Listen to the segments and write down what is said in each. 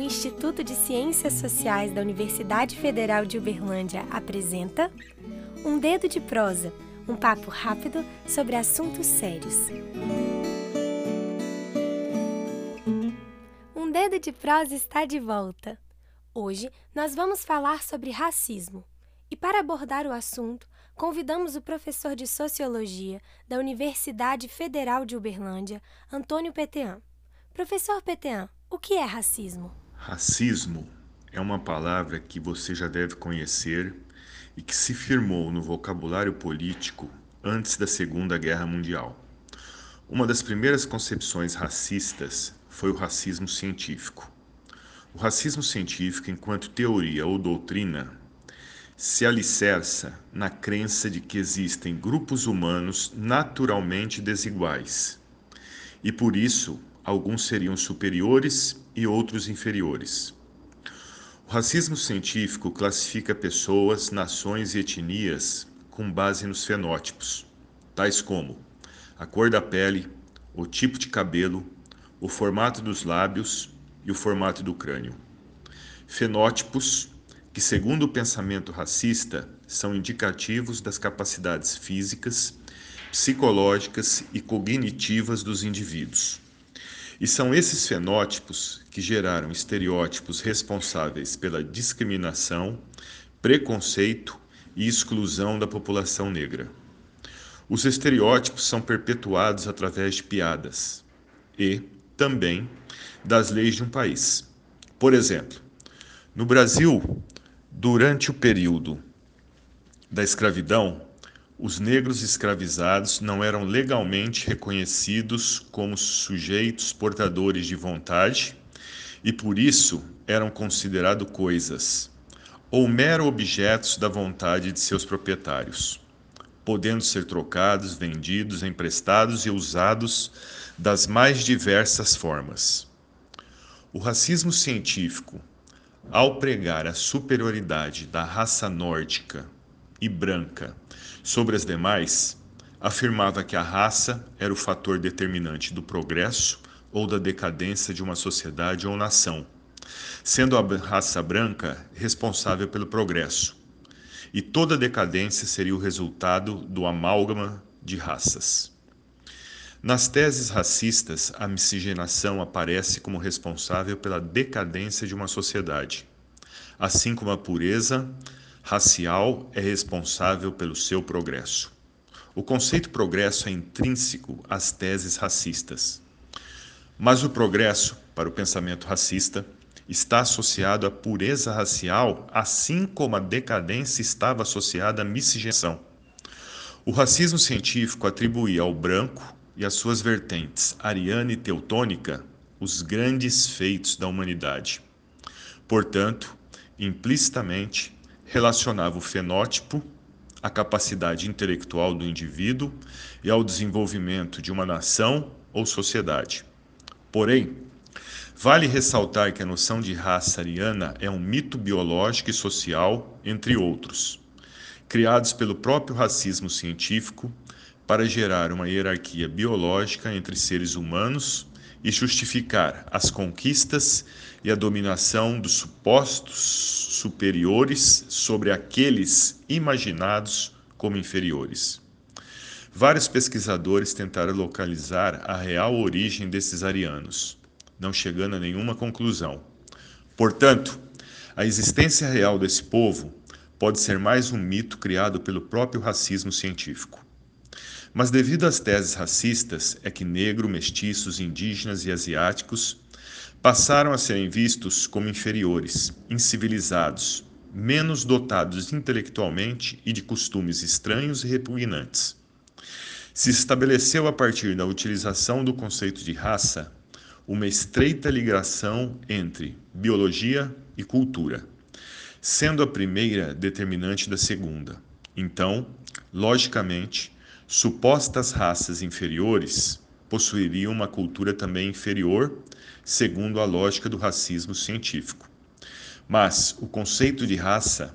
Instituto de Ciências Sociais da Universidade Federal de Uberlândia apresenta Um Dedo de Prosa, um papo rápido sobre assuntos sérios. Um Dedo de Prosa está de volta. Hoje nós vamos falar sobre racismo. E para abordar o assunto, convidamos o professor de Sociologia da Universidade Federal de Uberlândia, Antônio Petean. Professor Petean, o que é racismo? Racismo é uma palavra que você já deve conhecer e que se firmou no vocabulário político antes da Segunda Guerra Mundial. Uma das primeiras concepções racistas foi o racismo científico. O racismo científico, enquanto teoria ou doutrina, se alicerça na crença de que existem grupos humanos naturalmente desiguais e, por isso, alguns seriam superiores e outros inferiores. O racismo científico classifica pessoas, nações e etnias com base nos fenótipos, tais como a cor da pele, o tipo de cabelo, o formato dos lábios e o formato do crânio. Fenótipos que, segundo o pensamento racista, são indicativos das capacidades físicas, psicológicas e cognitivas dos indivíduos. E são esses fenótipos que geraram estereótipos responsáveis pela discriminação, preconceito e exclusão da população negra. Os estereótipos são perpetuados através de piadas e, também, das leis de um país. Por exemplo, no Brasil, durante o período da escravidão, os negros escravizados não eram legalmente reconhecidos como sujeitos portadores de vontade e por isso eram considerados coisas ou mero objetos da vontade de seus proprietários, podendo ser trocados, vendidos, emprestados e usados das mais diversas formas. O racismo científico, ao pregar a superioridade da raça nórdica e branca sobre as demais, afirmava que a raça era o fator determinante do progresso ou da decadência de uma sociedade ou nação, sendo a raça branca responsável pelo progresso. E toda decadência seria o resultado do amálgama de raças. Nas teses racistas, a miscigenação aparece como responsável pela decadência de uma sociedade, assim como a pureza, racial é responsável pelo seu progresso. O conceito progresso é intrínseco às teses racistas. Mas o progresso, para o pensamento racista, está associado à pureza racial, assim como a decadência estava associada à miscigenação. O racismo científico atribuía ao branco e às suas vertentes ariana e teutônica os grandes feitos da humanidade. Portanto, implicitamente, relacionava o fenótipo à capacidade intelectual do indivíduo e ao desenvolvimento de uma nação ou sociedade. Porém, vale ressaltar que a noção de raça ariana é um mito biológico e social, entre outros, criados pelo próprio racismo científico para gerar uma hierarquia biológica entre seres humanos e justificar as conquistas e a dominação dos supostos superiores sobre aqueles imaginados como inferiores. Vários pesquisadores tentaram localizar a real origem desses arianos, não chegando a nenhuma conclusão. Portanto, a existência real desse povo pode ser mais um mito criado pelo próprio racismo científico. Mas devido às teses racistas, é que negro, mestiços, indígenas e asiáticos passaram a serem vistos como inferiores, incivilizados, menos dotados intelectualmente e de costumes estranhos e repugnantes. Se estabeleceu a partir da utilização do conceito de raça uma estreita ligação entre biologia e cultura, sendo a primeira determinante da segunda. Então, logicamente, Supostas raças inferiores possuiriam uma cultura também inferior, segundo a lógica do racismo científico. Mas o conceito de raça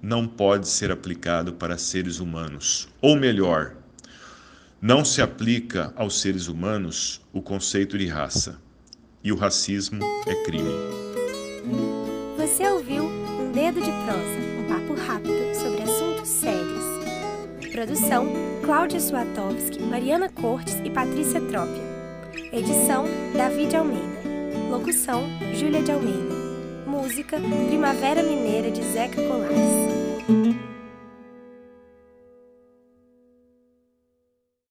não pode ser aplicado para seres humanos, ou melhor, não se aplica aos seres humanos o conceito de raça, e o racismo é crime. ouviu Um Dedo de Prosa, um papo rápido sobre sérios. Produção: Cláudia Suatovski, Mariana Cortes e Patrícia Trópia. Edição: David Almeida. Locução: Júlia de Almeida. Música: Primavera Mineira de Zeca Colares.